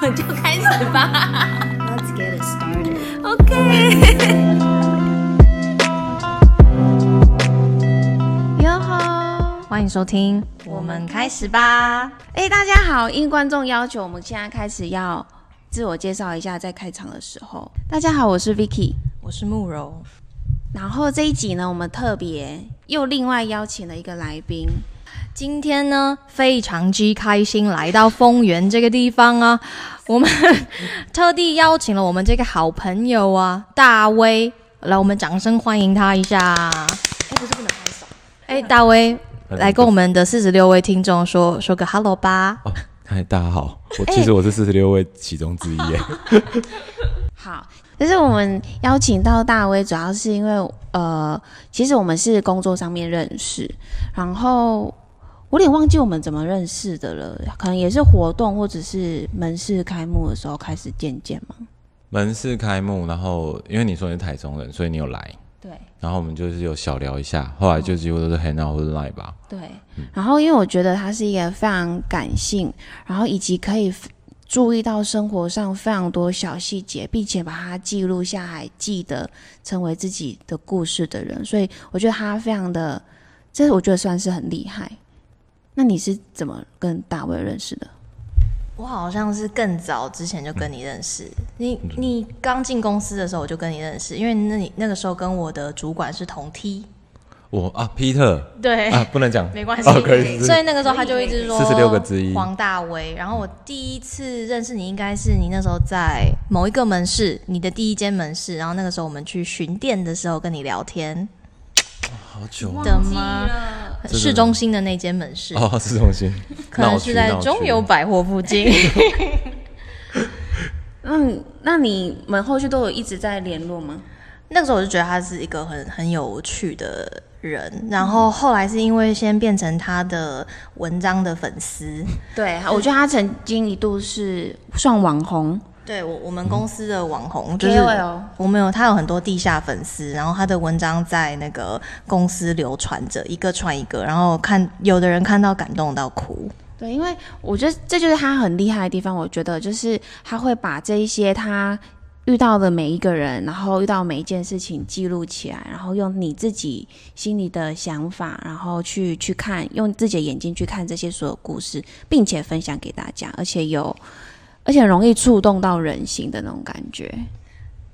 们 就开始吧。Let's get it started. OK。哟吼，欢迎收听，我们开始吧。哎、大家好，应观众要求，我们现在开始要自我介绍一下，在开场的时候。大家好，我是 Vicky。我是慕柔，然后这一集呢，我们特别又另外邀请了一个来宾，今天呢非常之开心来到丰原这个地方啊，我们特地邀请了我们这个好朋友啊大威，来我们掌声欢迎他一下。哎，不是不能拍手。哎，大威来跟我们的四十六位听众说说个 hello 吧。哦，嗨，大家好，我其实我是四十六位其中之一耶。好，就是我们邀请到大威，主要是因为呃，其实我们是工作上面认识，然后我有点忘记我们怎么认识的了，可能也是活动或者是门市开幕的时候开始见见嘛。门市开幕，然后因为你说你是台中人，所以你有来，对然后我们就是有小聊一下，后来就几乎都是 hang out 或者 line 吧。对，然后因为我觉得他是一个非常感性，然后以及可以注意到生活上非常多小细节，并且把它记录下来，记得成为自己的故事的人，所以我觉得他非常的，这我觉得算是很厉害。那你是怎么跟大卫认识的？我好像是更早之前就跟你认识，你你刚进公司的时候我就跟你认识，因为那你那个时候跟我的主管是同梯。我啊，Peter 对啊，不能讲，没关系，哦，可以，所以那个时候他就一直说四十六个之一黄大威。然后我第一次认识你，应该是你那时候在某一个门市，你的第一间门市。然后那个时候我们去巡店的时候跟你聊天好久的吗？市中心的那间门市，哦，市中心，可能是在中友百货附近。嗯，那你们后续都有一直在联络吗？那个时候我就觉得他是一个很很有趣的人，然后后来是因为先变成他的文章的粉丝，对，我觉得他曾经一度是算网红对我我们公司的网红就是我们有他有很多地下粉丝，然后他的文章在那个公司流传着，一个传一个，然后看有的人看到感动到哭。对，因为我觉得这就是他很厉害的地方。我觉得就是他会把这一些他遇到的每一个人，然后遇到每一件事情记录起来，然后用你自己心里的想法，然后去去看，用自己的眼睛去看这些所有故事，并且分享给大家，而且有而且很容易触动到人心的那种感觉。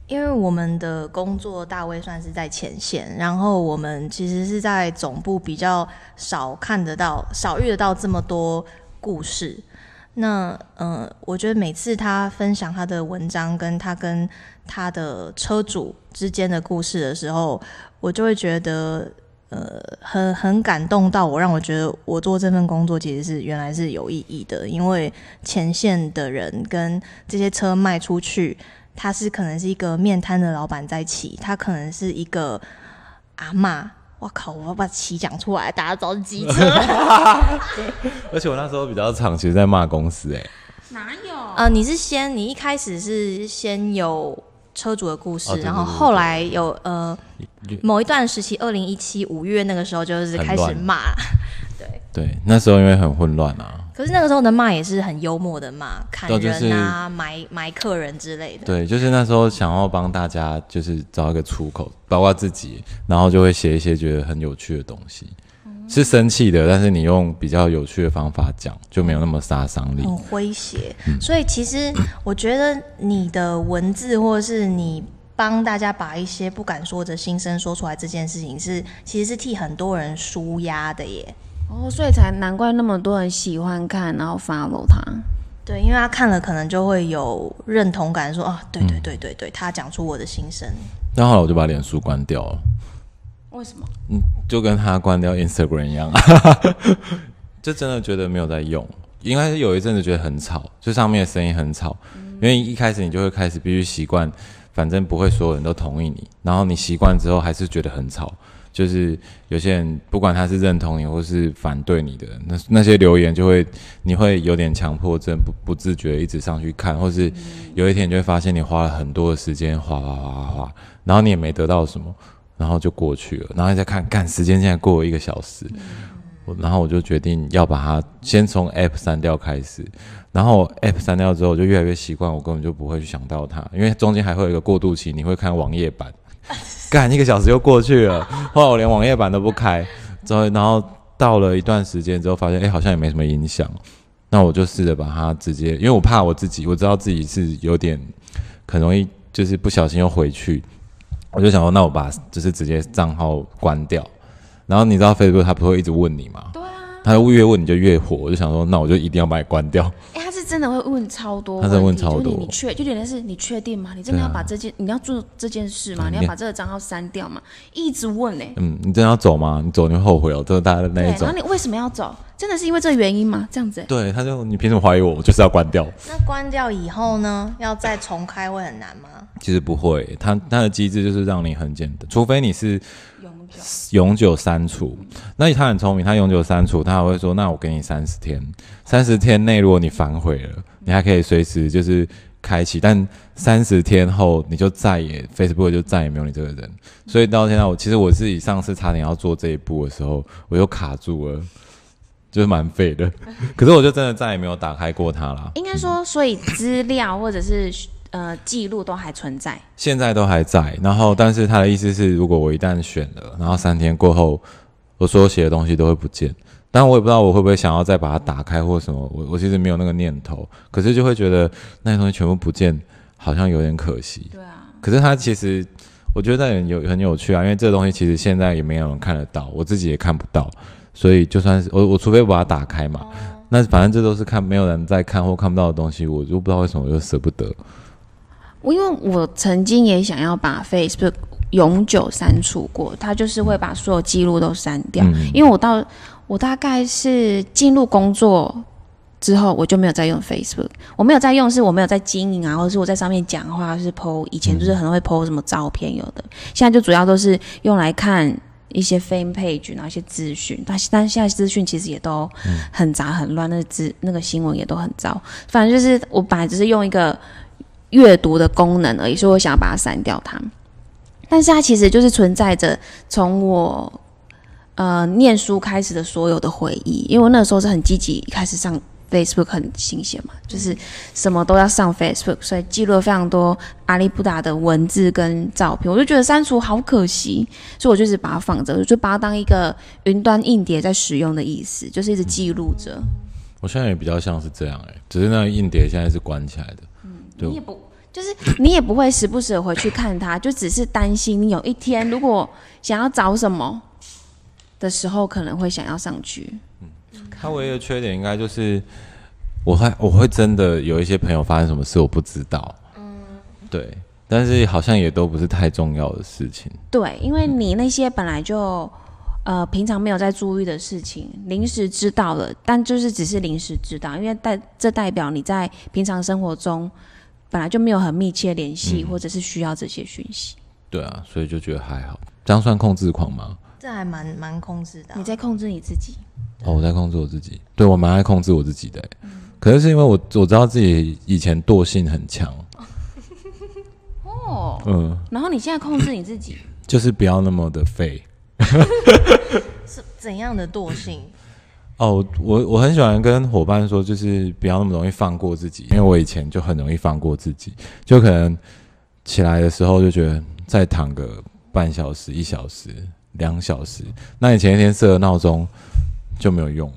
因为我们的工作大卫算是在前线，然后我们其实是在总部比较少看得到、少遇得到这么多故事。那呃，我觉得每次他分享他的文章，跟他跟他的车主之间的故事的时候，我就会觉得呃，很很感动到我，让我觉得我做这份工作其实是原来是有意义的，因为前线的人跟这些车卖出去。他是可能是一个面摊的老板在骑，他可能是一个阿妈。我靠！我要把骑讲出来，大家知道是机车。而且我那时候比较长，其实在骂公司，哎，哪有？呃，你是先，你一开始是先有车主的故事，哦对对对然后后来有呃某一段时期，二零一七五月那个时候就是开始骂，对。对，那时候因为很混乱啊，可是那个时候的骂也是很幽默的骂，砍对就是人啊、埋埋客人之类的。对，就是那时候想要帮大家就是找一个出口，包括自己，然后就会写一些觉得很有趣的东西，是生气的，但是你用比较有趣的方法讲，就没有那么杀伤力。很诙谐。所以其实 我觉得你的文字，或者是你帮大家把一些不敢说的心声说出来，这件事情是其实是替很多人舒压的耶。哦，所以才难怪那么多人喜欢看，然后 follow 他。对，因为他看了可能就会有认同感，说啊，对对对对对，他讲出我的心声。然后后来我就把脸书关掉了，为什么？嗯就跟他关掉 Instagram 一样，就真的觉得没有在用。应该是有一阵子觉得很吵，就上面的声音很吵，因为一开始你就会开始必须习惯，反正不会所有人都同意你，然后你习惯之后还是觉得很吵。就是有些人不管他是认同你或是反对你的，那那些留言就会你会有点强迫症，不不自觉一直上去看，或是有一天你就会发现你花了很多的时间哗哗哗哗哗，然后你也没得到什么，然后就过去了，然后你再看，干时间现在过了一个小时，然后我就决定要把它先从 App 删掉开始，然后 App 删掉之后，我就越来越习惯，我根本就不会去想到它，因为中间还会有一个过渡期，你会看网页版，干一个小时又过去了，后来我连网页版都不开，之后然后到了一段时间之后，发现哎、好像也没什么影响，那我就试着把它直接，因为我怕我自己，我知道自己是有点很容易就是不小心又回去，我就想说，那我把就是直接账号关掉。然后你知道 Facebook 它不会一直问你吗？对啊，他越问你就越火，我就想说，那我就一定要把你关掉。哎、他是真的会问超多他问题，真的问超多就是你你确就有点是你确定吗？你真的要把这件、你要做这件事吗？你要把这个账号删掉吗？一直问呢、嗯，你真的要走吗？你走你会后悔哦，这是大家的那对，一种然后。你为什么要走？真的是因为这个原因吗？这样子、欸，对，他就你凭什么怀疑我？我就是要关掉。那关掉以后呢，要再重开会很难吗？其实不会，它它的机制就是让你很简单，除非你是永久删除。那他很聪明，他永久删除，他还会说：“那我给你三十天，三十天内如果你反悔了，你还可以随时就是开启，但三十天后你就再也 Facebook 就再也没有你这个人。所以到现在我其实我自己上次差点要做这一步的时候，我又卡住了，就是蛮废的。可是我就真的再也没有打开过它啦。应该说，所以资料或者是呃记录都还存在。现在都还在，然后但是他的意思是，如果我一旦选了，然后三天过后，我所有写的东西都会不见。但我也不知道我会不会想要再把它打开或什么，我我其实没有那个念头，可是就会觉得那些东西全部不见，好像有点可惜。对啊，可是它其实我觉得很有很有趣啊，因为这个东西其实现在也没有人看得到，我自己也看不到，所以就算是我我除非把它打开嘛，那反正这都是看没有人在看或看不到的东西，我就不知道为什么我就舍不得。我因为我曾经也想要把 Facebook 永久删除过，它就是会把所有记录都删掉。嗯因为我到我大概是进入工作之后，我就没有再用 Facebook，我没有再用，是我没有在经营啊，或者是我在上面讲话，是 PO，以前就是很会 PO 什么照片，有的，现在就主要都是用来看。一些 fan page，然后一些资讯，但但现在资讯其实也都很杂很乱，那个资那个新闻也都很糟。反正就是我本来只是用一个阅读的功能而已，所以我想要把它删掉它。但是它其实就是存在着从我呃念书开始的所有的回忆，因为我那时候是很积极，开始上 Facebook 很新鲜嘛，就是什么都要上 Facebook，所以记录了非常多阿里不达的文字跟照片，我就觉得删除好可惜，所以我就一直把它放着，就把它当一个云端硬碟在使用的意思，就是一直记录着。我现在也比较像是这样哎、只是那个硬碟现在是关起来的。对。你也不就是你也不会时不时的回去看他，就只是担心你有一天如果想要找什么的时候，可能会想要上去。嗯，他唯一的缺点应该就是，我会我会真的有一些朋友发生什么事我不知道，嗯，对，但是好像也都不是太重要的事情，对，因为你那些本来就呃平常没有在注意的事情，临时知道了，但就是只是临时知道，因为代这代表你在平常生活中本来就没有很密切联系，或者是需要这些讯息。对啊，所以就觉得还好。这样算控制狂吗？这还蛮蛮控制的啊、你在控制你自己，哦，我在控制我自己，对我蛮爱控制我自己的欸、可是是因为我我知道自己以前惰性很强，哦，嗯，然后你现在控制你自己，就是不要那么的废。是怎样的惰性？哦，我我我很喜欢跟伙伴说，就是不要那么容易放过自己，因为我以前就很容易放过自己，就可能起来的时候就觉得再躺个半小时、一小时、两小时，那你前一天设的闹钟就没有用了。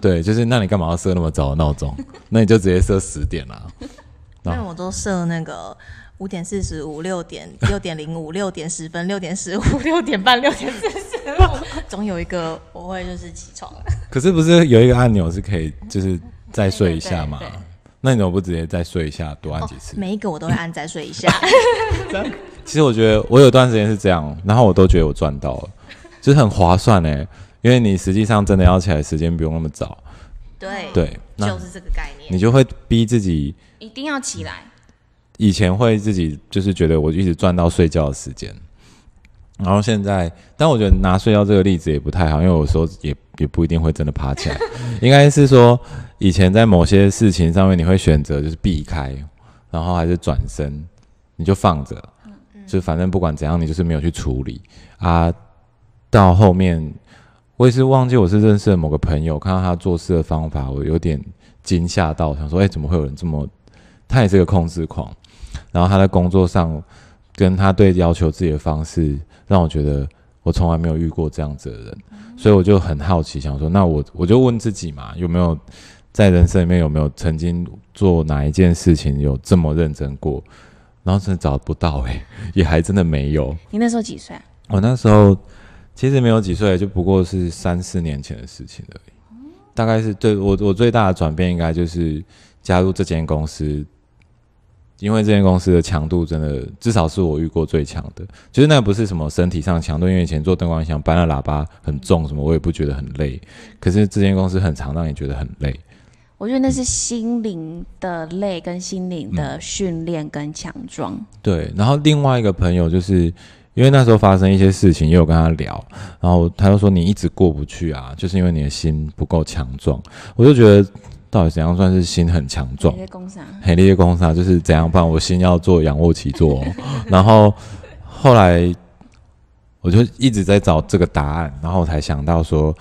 对，就是那你干嘛要设那么早的闹钟？那你就直接设十点啦、因为我都设那个五点四十五、六点、六点零五、六点十分、六点十五、六点半、六点四十五，总有一个我会就是起床。可是不是有一个按钮是可以就是再睡一下吗对对对？那你怎么不直接再睡一下，多按几次？每一个我都会按再睡一下。其实我觉得我有段时间是这样，然后我都觉得我赚到了，就是很划算哎，因为你实际上真的要起来时间不用那么早，对，对，那就是这个概念。你就会逼自己。一定要起来。以前会自己就是觉得我一直赚到睡觉的时间，然后现在，但我觉得拿睡觉这个例子也不太好，因为有时候也也不一定会真的爬起来，应该是说以前在某些事情上面你会选择就是避开，然后还是转身，你就放着，就反正不管怎样你就是没有去处理啊，到后面我也是忘记我是认识了某个朋友，看到他做事的方法，我有点惊吓到，想说，哎、怎么会有人这么？他也是个控制狂，然后他在工作上跟他对要求自己的方式，让我觉得我从来没有遇过这样子的人，所以我就很好奇，想说，那我我就问自己嘛，有没有在人生里面有没有曾经做哪一件事情有这么认真过？然后真的找不到、诶，也还真的没有。你那时候几岁啊？我那时候其实没有几岁，就不过是三四年前的事情而已。大概是对我我最大的转变，应该就是加入这间公司，因为这间公司的强度真的至少是我遇过最强的。就是那不是什么身体上强度，因为以前做灯光音响搬了喇叭很重，什么我也不觉得很累。可是这间公司很长，让你觉得很累。我觉得那是心灵的累，跟心灵的训练跟强壮。对，然后另外一个朋友就是因为那时候发生一些事情，也有跟他聊，然后他就说你一直过不去啊，就是因为你的心不够强壮。我就觉得到底怎样算是心很强壮黑列公司啊，就是怎样办？我心要做仰卧起坐、哦，然后后来我就一直在找这个答案，然后我才想到说，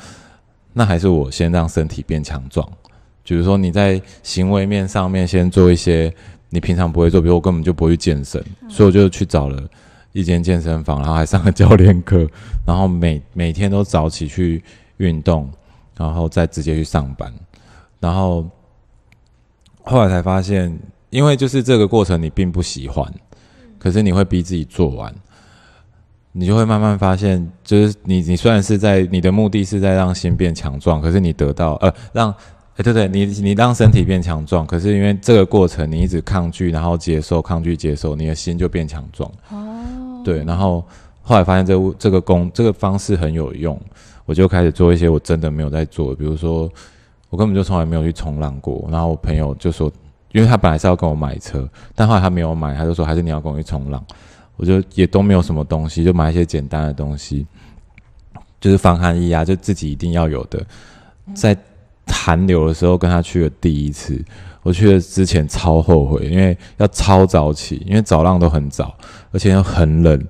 那还是我先让身体变强壮。比如说你在行为面上面先做一些你平常不会做，比如我根本就不会去健身，所以我就去找了一间健身房，然后还上了教练课，然后每 每天都早起去运动，然后再直接去上班，然后后来才发现，因为就是这个过程你并不喜欢，可是你会逼自己做完，你就会慢慢发现，就是你你虽然是在你的目的是在让心变强壮，可是你得到呃让。哎，对对，你你让身体变强壮，可是因为这个过程你一直抗拒，然后接受，抗拒接受，你的心就变强壮。哦，对，然后后来发现这这个工这个方式很有用，我就开始做一些我真的没有在做的，比如说我根本就从来没有去冲浪过，然后我朋友就说，因为他本来是要跟我买车，但后来他没有买，他就说还是你要跟我去冲浪，我就也都没有什么东西，就买一些简单的东西，就是防寒衣啊，就自己一定要有的，在。寒流的时候跟他去了第一次，我去了之前超后悔，因为要超早起，因为早浪都很早，而且又很冷。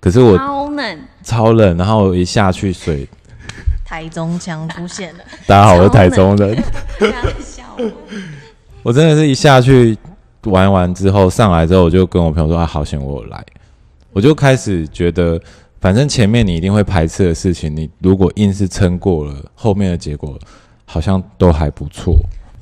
可是我超冷，超冷，然后一下去水，台中腔出现了，大家好，我是台中人。不要笑我。我真的是一下去玩完之后上来之后，我就跟我朋友说：“啊，好险我有来。”我就开始觉得，反正前面你一定会排斥的事情，你如果硬是撑过了，后面的结果。好像都还不错。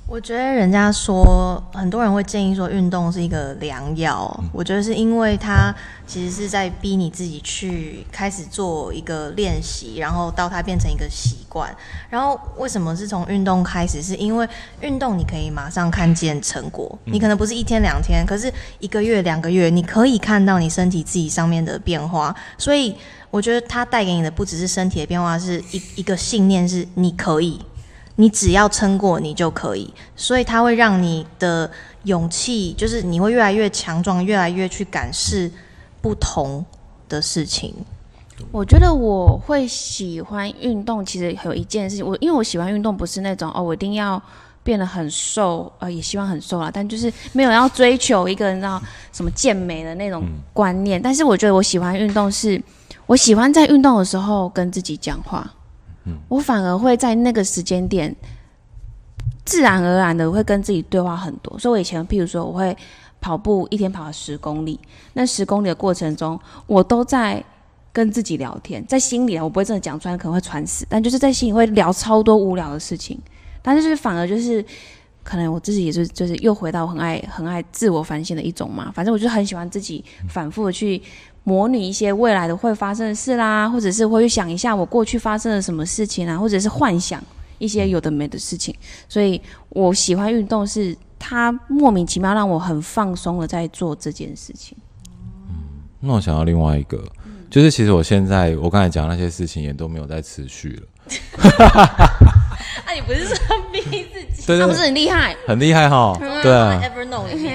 我觉得人家说，很多人会建议说运动是一个良药。我觉得是因为它其实是在逼你自己去开始做一个练习，然后到它变成一个习惯。然后为什么是从运动开始？是因为运动你可以马上看见成果，你可能不是一天两天，可是一个月两个月，你可以看到你身体自己上面的变化。所以我觉得它带给你的不只是身体的变化，是一一个信念，是你可以。你只要撑过，你就可以，所以它会让你的勇气，就是你会越来越强壮，越来越去感视不同的事情。我觉得我会喜欢运动，其实有一件事情，我因为我喜欢运动，不是那种哦，我一定要变得很瘦，呃，也希望很瘦啦，但就是没有要追求一个你知道什么健美的那种观念。但是我觉得我喜欢运动，是我喜欢在运动的时候跟自己讲话。我反而会在那个时间点，自然而然的会跟自己对话很多。所以我以前，譬如说，我会跑步，一天跑十公里。那十公里的过程中，我都在跟自己聊天，在心里啊，我不会真的讲出来，可能会传死，但就是在心里会聊超多无聊的事情。但就是反而就是，可能我自己也是，就是又回到很爱很爱自我反省的一种嘛。反正我就很喜欢自己反复的去。模拟一些未来的会发生的事啦，或者是会去想一下我过去发生了什么事情啊，或者是幻想一些有的没的事情。所以我喜欢运动，是它莫名其妙让我很放松的在做这件事情。嗯，那我想要另外一个，就是其实我现在我刚才讲那些事情也都没有在持续了。啊，你不是说逼自己？对那不是很厉害？很厉害哈。对啊。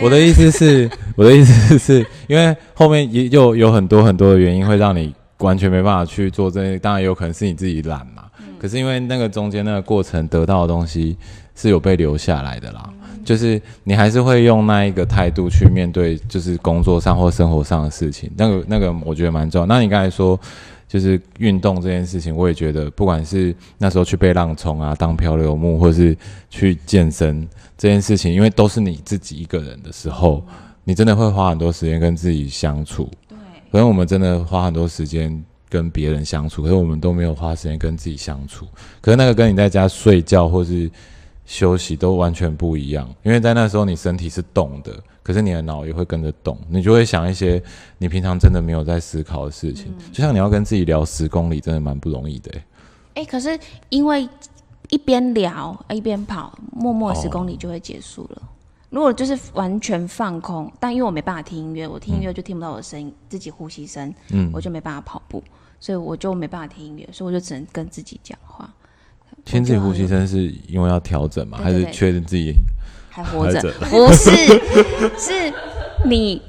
我的意思是，我的意思是因为后面也又有很多很多的原因会让你完全没办法去做这些，当然有可能是你自己懒嘛。可是因为那个中间那个过程得到的东西是有被留下来的啦，就是你还是会用那一个态度去面对，就是工作上或生活上的事情。那个那个我觉得蛮重要。那你刚才说。就是运动这件事情，我也觉得，不管是那时候去被浪冲啊，当漂流木，或是去健身这件事情，因为都是你自己一个人的时候，你真的会花很多时间跟自己相处。对，可能我们真的花很多时间跟别人相处，可是我们都没有花时间跟自己相处。可是那个跟你在家睡觉或是休息都完全不一样，因为在那时候你身体是动的，可是你的脑也会跟着动，你就会想一些你平常真的没有在思考的事情。就像你要跟自己聊十公里，真的蛮不容易的、欸。哎、可是因为一边聊一边跑，默默十公里就会结束了。如果就是完全放空，但因为我没办法听音乐，我听音乐就听不到我的声音，自己呼吸声，嗯我就没办法跑步，所以我就没办法听音乐，所以我就只能跟自己讲话。听自己呼吸声是因为要调整吗？还是确认自己还活着？不是，是你，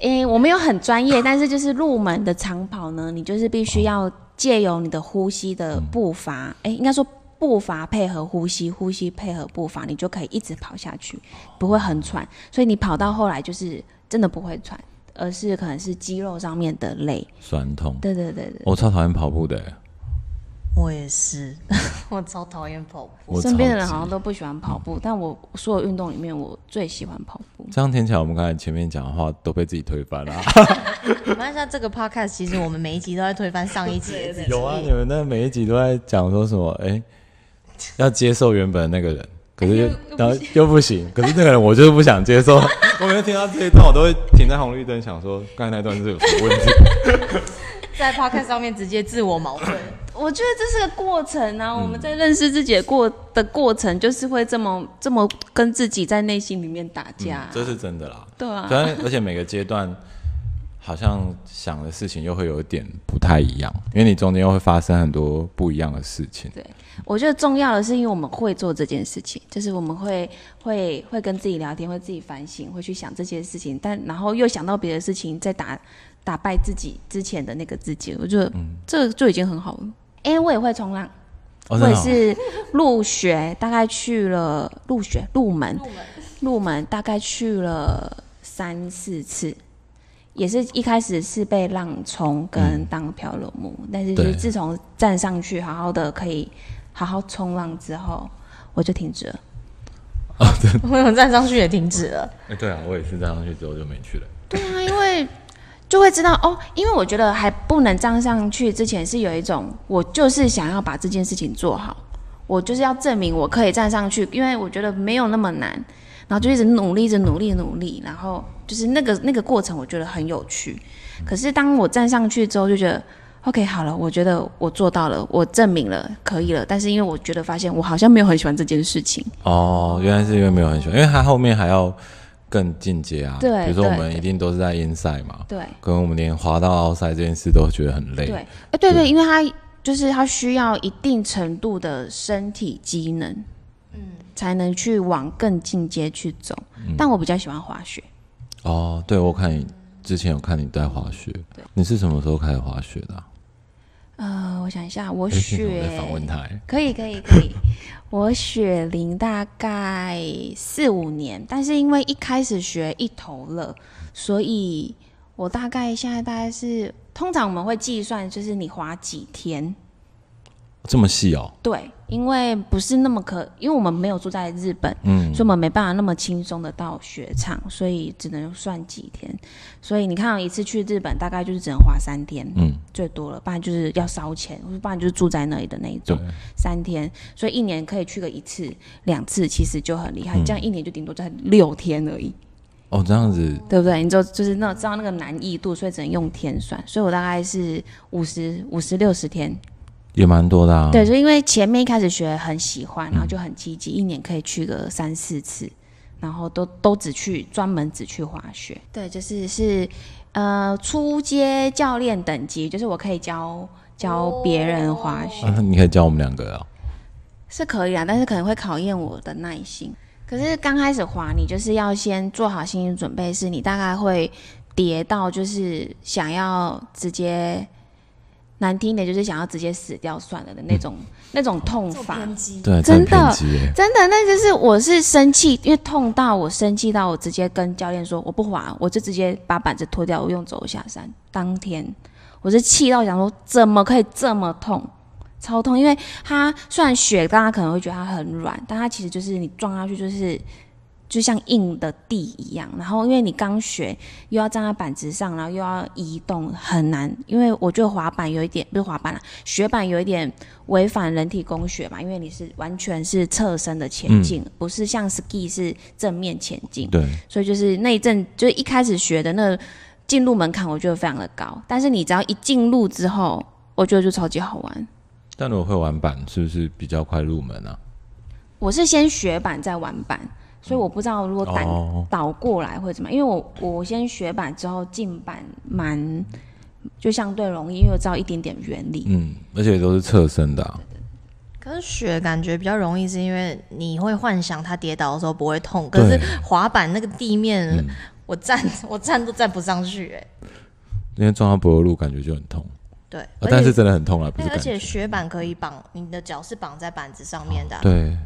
诶、我没有很专业，但是就是入门的长跑呢，你就是必须要借由你的呼吸的步伐，诶、应该说步伐配合呼吸，呼吸配合步伐，你就可以一直跑下去，不会很喘。所以你跑到后来就是真的不会喘，而是可能是肌肉上面的累。酸痛？对对对对，我超讨厌跑步的、欸，我也是，我超讨厌跑步。我身边的人好像都不喜欢跑步，但我所有运动里面，我最喜欢跑步。这样听起来，我们刚才前面讲的话都被自己推翻了、啊。没关系啊，这个 podcast 其实我们每一集都在推翻上一集的自己。有啊，你们那每一集都在讲说什么？哎、要接受原本的那个人，可是又然后又不行，可是那个人我就是不想接受。我每次听到这一段，我都会停在红绿灯，想说刚才那段是有什么问题？在 podcast 上面直接自我矛盾。我觉得这是个过程啊，我们在认识自己的过的过程，就是会这么这么跟自己在内心里面打架、这是真的啦。对啊而且每个阶段好像想的事情又会有一点不太一样，因为你中间又会发生很多不一样的事情。对我觉得重要的是，因为我们会做这件事情，就是我们会会会跟自己聊天，会自己反省，会去想这些事情，但然后又想到别的事情，再打打败自己之前的那个自己，我觉得这就已经很好了。哎、我也会冲浪，哦，我哦也是入学，大概去了入学入门，入门大概去了三四次，也是一开始是被浪冲跟当漂流木，但是就是自从站上去好好的可以好好冲浪之后，我就停止了。我有站上去也停止了。哎、对啊，我也是站上去之后就没去了。对啊，因为就会知道哦，因为我觉得还不能站上去之前是有一种，我就是想要把这件事情做好，我就是要证明我可以站上去，因为我觉得没有那么难，然后就一直努力，一直努力，努力，然后就是那个那个过程，我觉得很有趣。可是当我站上去之后，就觉得 OK 好了，我觉得我做到了，我证明了可以了。但是因为我觉得发现我好像没有很喜欢这件事情，哦，原来是因为没有很喜欢，因为他后面还要更进阶啊。对比如说我们一定都是在 inside 嘛，对。可能我们连滑到 outside 这件事都觉得很累。对，哎，对对，因为它就是它需要一定程度的身体机能，嗯，才能去往更进阶去走。但我比较喜欢滑雪，哦，对，我看你之前有看你在滑雪，你是什么时候开始滑雪的、啊？呃，我想一下，我雪访问他、哎可以可以可以，我雪龄大概四五年，但是因为一开始学一头了，所以我大概现在大概是，通常我们会计算就是你滑几天，这么细哦，对，因为不是那么可，因为我们没有住在日本，嗯，所以我们没办法那么轻松的到雪场，所以只能算几天。所以你看，一次去日本大概就是只能花三天，嗯，最多了，不然就是要烧钱，不然就是住在那里的那一种，三天。所以一年可以去个一次、两次，其实就很厉害。这样一年就顶多在六天而已，哦，这样子对不对？你就就是那知道那个难易度，所以只能用天算。所以我大概是五十五十六十天，也蛮多的啊。对，就因为前面一开始学很喜欢，然后就很积极，一年可以去个三四次，然后都都只去专门只去滑雪。对，就是是呃初阶教练等级，就是我可以教教别人滑雪、啊，你可以教我们两个啊。是可以啊，但是可能会考验我的耐心。可是刚开始滑，你就是要先做好心理准备，是你大概会跌到就是想要直接。难听一点就是想要直接死掉算了的那种、那种痛法，对，真的真的，那就是我是生气，因为痛到我生气到我直接跟教练说我不滑，我就直接把板子脱掉，我用走下山。当天我是气到想说，怎么可以这么痛，超痛？因为它虽然雪，大家可能会觉得它很软，但它其实就是你撞下去就是就像硬的地一样。然后因为你刚学，又要站在板子上，然后又要移动，很难。因为我觉得滑板有一点不是滑板了，雪板有一点违反人体工学嘛，因为你是完全是侧身的前进，不是像 ski 是正面前进。对，所以就是那一阵，就是一开始学的那进入门槛，我觉得非常的高。但是你只要一进入之后，我觉得就超级好玩。但如果会玩板，是不是比较快入门啊？我是先学板再玩板，所以我不知道如果倒、哦。倒过来会怎么样。因为我我先学板之后进板蛮就相对容易，因为我知道一点点原理。嗯，而且都是侧身的、啊，可是雪感觉比较容易，是因为你会幻想它跌倒的时候不会痛，可是滑板那个地面，嗯。我站 我站都站不上去、哎，因为撞到柏油路感觉就很痛，对，啊但是真的很痛啊，而且是感觉。雪板可以绑，你的脚是绑在板子上面的啊、对，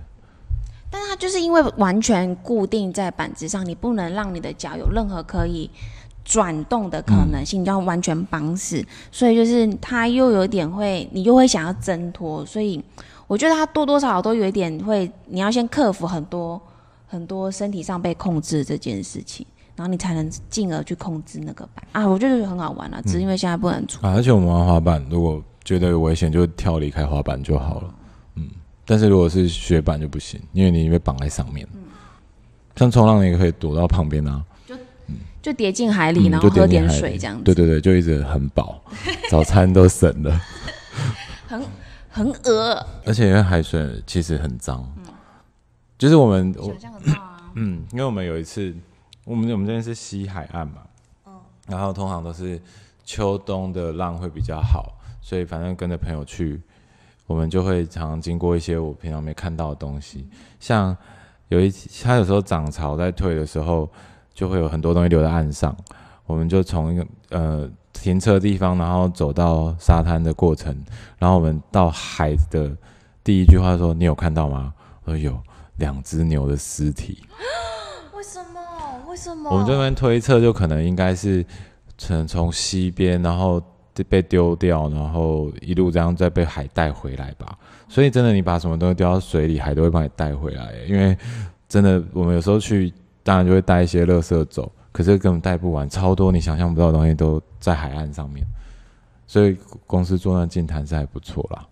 但是它就是因为完全固定在板子上，你不能让你的脚有任何可以转动的可能性，你要完全绑死。所以就是它又有点会，你又会想要挣脱，所以我觉得它多多少少都有一点会，你要先克服很多很多身体上被控制这件事情。然后你才能进而去控制那个板啊，我觉得很好玩啊，只是因为现在不能出。而且我们玩滑板，如果觉得有危险，就跳离开滑板就好了。嗯，但是如果是雪板就不行，因为你被绑在上面。像冲浪，你也可以躲到旁边啊，就就跌进海里，嗯然后喝点水这样子，对对对，就一直很饱，早餐都省了。很很饿。而且因为海水其实很脏，就是我们我啊。嗯，因为我们有一次，我们我们这边是西海岸嘛，然后通常都是秋冬的浪会比较好，所以反正跟着朋友去，我们就会常常经过一些我平常没看到的东西，像有一它有时候涨潮在退的时候，就会有很多东西留在岸上，我们就从一个呃停车的地方，然后走到沙滩的过程，然后我们到海的第一句话说：“你有看到吗？”我说有。两只牛的尸体，为什么？为什么？我们这边推测就可能应该是从从西边，然后被丢掉，然后一路这样再被海带回来吧。所以真的，你把什么东西丢到水里，海都会帮你带回来。因为真的，我们有时候去，当然就会带一些垃圾走，可是根本带不完，超多你想象不到的东西都在海岸上面。所以公司做那净滩是还不错啦，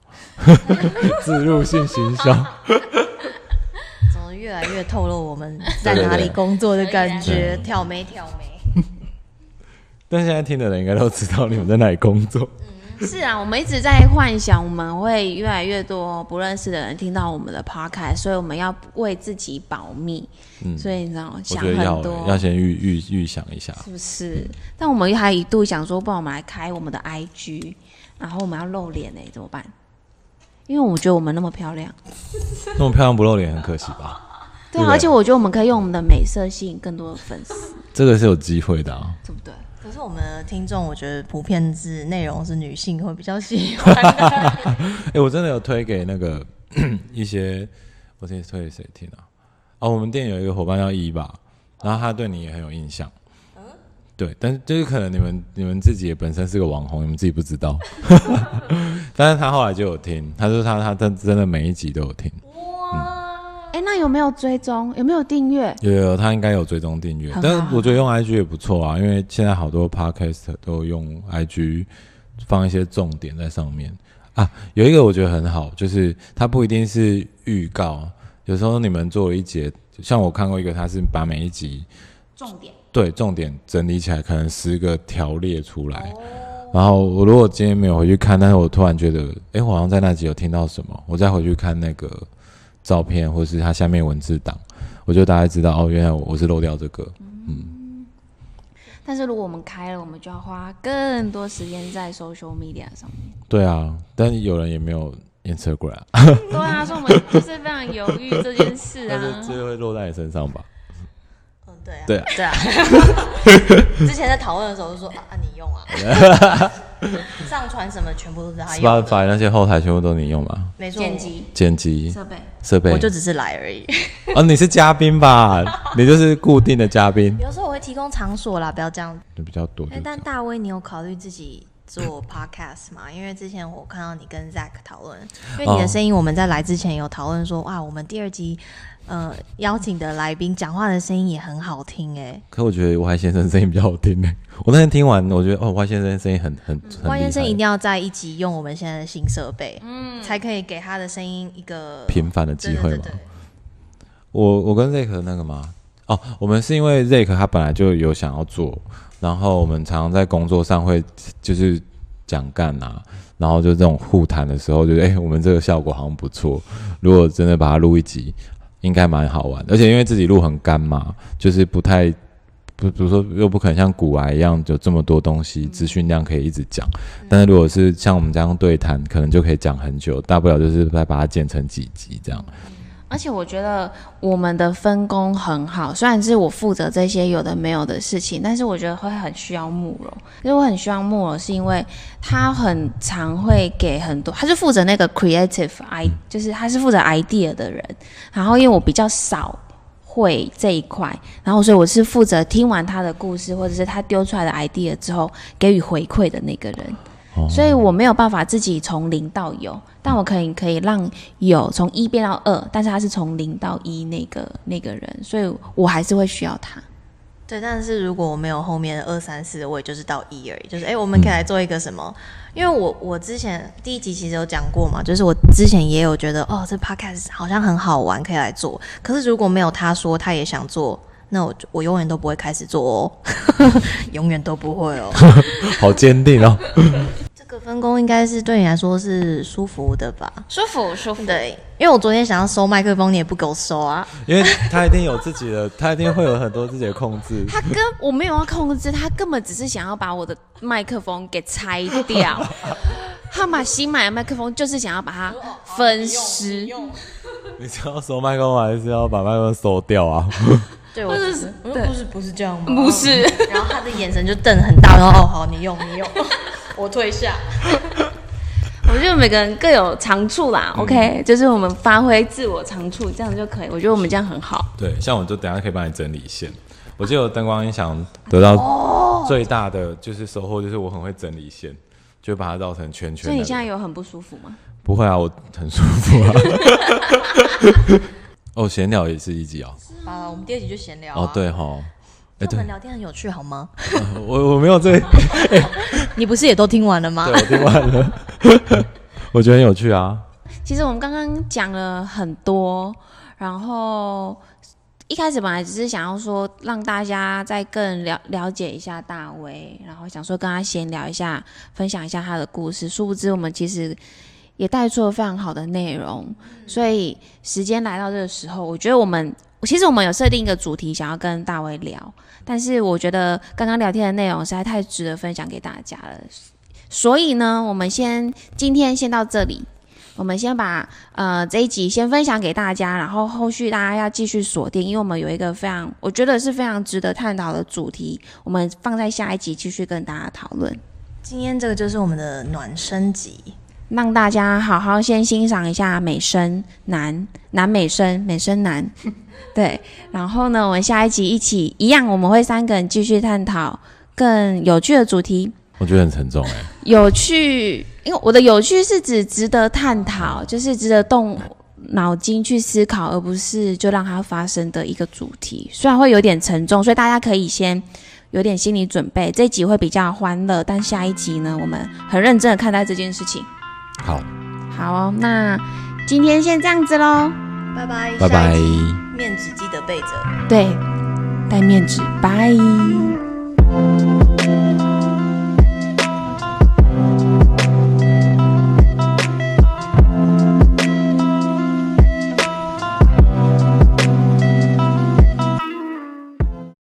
自入性行销。怎么越来越透露我们在哪里工作的感觉？挑眉挑眉。但现在听的人应该都知道你们在哪里工作。是啊，我们一直在幻想我们会越来越多不认识的人听到我们的 podcast，所以我们要为自己保密。嗯，所以你知道，我想很多，要先预预预想一下。是不是？但我们还一度想说，不然我们来开我们的 IG，然后我们要露脸哎，怎么办？因为我觉得我们那么漂亮，那么漂亮不露脸很可惜吧？对啊，对而且我觉得我们可以用我们的美色吸引更多的粉丝，这个是有机会的啊。对不对？可是我们的听众，我觉得普遍是内容是女性会比较喜欢的。哎、我真的有推给那个 一些，我之前推给谁听啊？哦，我们店有一个伙伴叫一吧，然后他对你也很有印象。对，但是就是可能你们你们自己也本身是个网红，你们自己不知道。但是他后来就有听，他说他他真真的每一集都有听，哎，那有没有追踪？有没有订阅？有他应该有追踪订阅，但是我觉得用 IG 也不错啊，因为现在好多 Podcast 都用 IG 放一些重点在上面啊。有一个我觉得很好，就是它不一定是预告，有时候你们做了一节，像我看过一个，他是把每一集重点对重点整理起来，可能十个条列出来。然后我如果今天没有回去看，但是我突然觉得，哎，我好像在那集有听到什么，我再回去看那个照片，或是它下面文字档，我就大概知道哦，原来我我是漏掉这个。嗯但是如果我们开了，我们就要花更多时间在 social media 上面。对啊，但是有人也没有 Instagram，对啊，所以我们就是非常犹豫这件事但是啊。这会落在你身上吧？嗯，对啊，对啊对啊。之前在讨论的时候就说啊，啊你用啊，上传什么全部都是他用的，Spotify 那些后台全部都你用吧？没错，剪辑剪辑设备，设备我就只是来而已。哦，你是嘉宾吧？你就是固定的嘉宾，有时候我会提供场所啦，不要这样。就比较多。哎、但大威，你有考虑自己做 podcast 嘛，因为之前我看到你跟 Zack 讨论，因为你的声音我们在来之前有讨论说，哇，我们第二集呃邀请的来宾讲话的声音也很好听哎。可我觉得吴海先生声音比较好听呢。我那天听完，我觉得哦，吴海先生声音很很很外先生一定要在一集用我们现在的新设备，嗯，才可以给他的声音一个频繁的机会嘛。我我跟 Zack 那个吗？哦，我们是因为 Zack 他本来就有想要做。然后我们常常在工作上会就是讲干啊，然后就这种互谈的时候，觉得哎，我们这个效果好像不错。如果真的把它录一集，应该蛮好玩。而且因为自己录很干嘛，就是不太不，比如说又不可能像古癌一样有这么多东西资讯量可以一直讲。但是如果是像我们这样对谈，可能就可以讲很久，大不了就是再把它剪成几集这样。而且我觉得我们的分工很好，虽然是我负责这些有的没有的事情，但是我觉得会很需要慕容。因为我很需要慕容，是因为他很常会给很多，他是负责那个 creative i，就是他是负责 idea 的人。然后因为我比较少会这一块，然后所以我是负责听完他的故事，或者是他丢出来的 idea 之后给予回馈的那个人。所以我没有办法自己从零到有，但我可以可以让有从一变到二，但是他是从零到一那个那个人，所以我还是会需要他。对，但是如果我没有后面的二三四，我也就是到一而已。就是哎，我们可以来做一个什么？因为我我之前第一集其实有讲过嘛，就是我之前也有觉得哦，这 podcast 好像很好玩，可以来做。可是如果没有他说他也想做，那我我永远都不会开始做哦，永远都不会哦。好坚定哦。分工应该是对你来说是舒服的吧？舒服，舒服。对，因为我昨天想要收麦克风，你也不给我收啊。因为他一定有自己的，他一定会有很多自己的控制。他跟我没有要控制，他根本只是想要把我的麦克风给拆掉。他把新买的麦克风就是想要把它分尸。你是要收麦克风，还是要把麦克风收掉啊？对，我是，不是，不是这样吗？不是。然后他的眼神就瞪很大，然后哦，好，你用，你用。我退下。我觉得每个人各有长处啦，OK，就是我们发挥自我长处，这样就可以。我觉得我们这样很好。对，像我就等下可以帮你整理线。我记得灯光音响得到最大的就是收获，就是我很会整理线，就把它绕成圈圈。所以你现在有很不舒服吗？不会啊，我很舒服啊。哦，闲聊也是一集哦。啊，我们第二集就闲聊。哦，对哈。我们聊天很有趣，好吗？我我没有这，你不是也都听完了吗？对，我听完了，我觉得很有趣啊。其实我们刚刚讲了很多，然后一开始本来只是想要说让大家再更了了解一下大威，然后想说跟他闲聊一下，分享一下他的故事。殊不知我们其实也带出了非常好的内容，所以时间来到这个时候，我觉得我们。其实我们有设定一个主题，想要跟大卫聊，但是我觉得刚刚聊天的内容实在太值得分享给大家了，所以呢，我们先今天先到这里，我们先把呃这一集先分享给大家，然后后续大家要继续锁定，因为我们有一个非常我觉得是非常值得探讨的主题，我们放在下一集继续跟大家讨论。今天这个就是我们的暖身集。让大家好好先欣赏一下美声男男美声美声男，对，然后呢，我们下一集一起一样，我们会三个人继续探讨更有趣的主题。我觉得很沉重哎，有趣，因为我的有趣是指值得探讨，就是值得动脑筋去思考，而不是就让它发生的一个主题。虽然会有点沉重，所以大家可以先有点心理准备。这集会比较欢乐，但下一集呢，我们很认真的看待这件事情。好，好哦，那今天先这样子喽，拜拜，拜拜，面纸记得备着，对，带面纸，拜。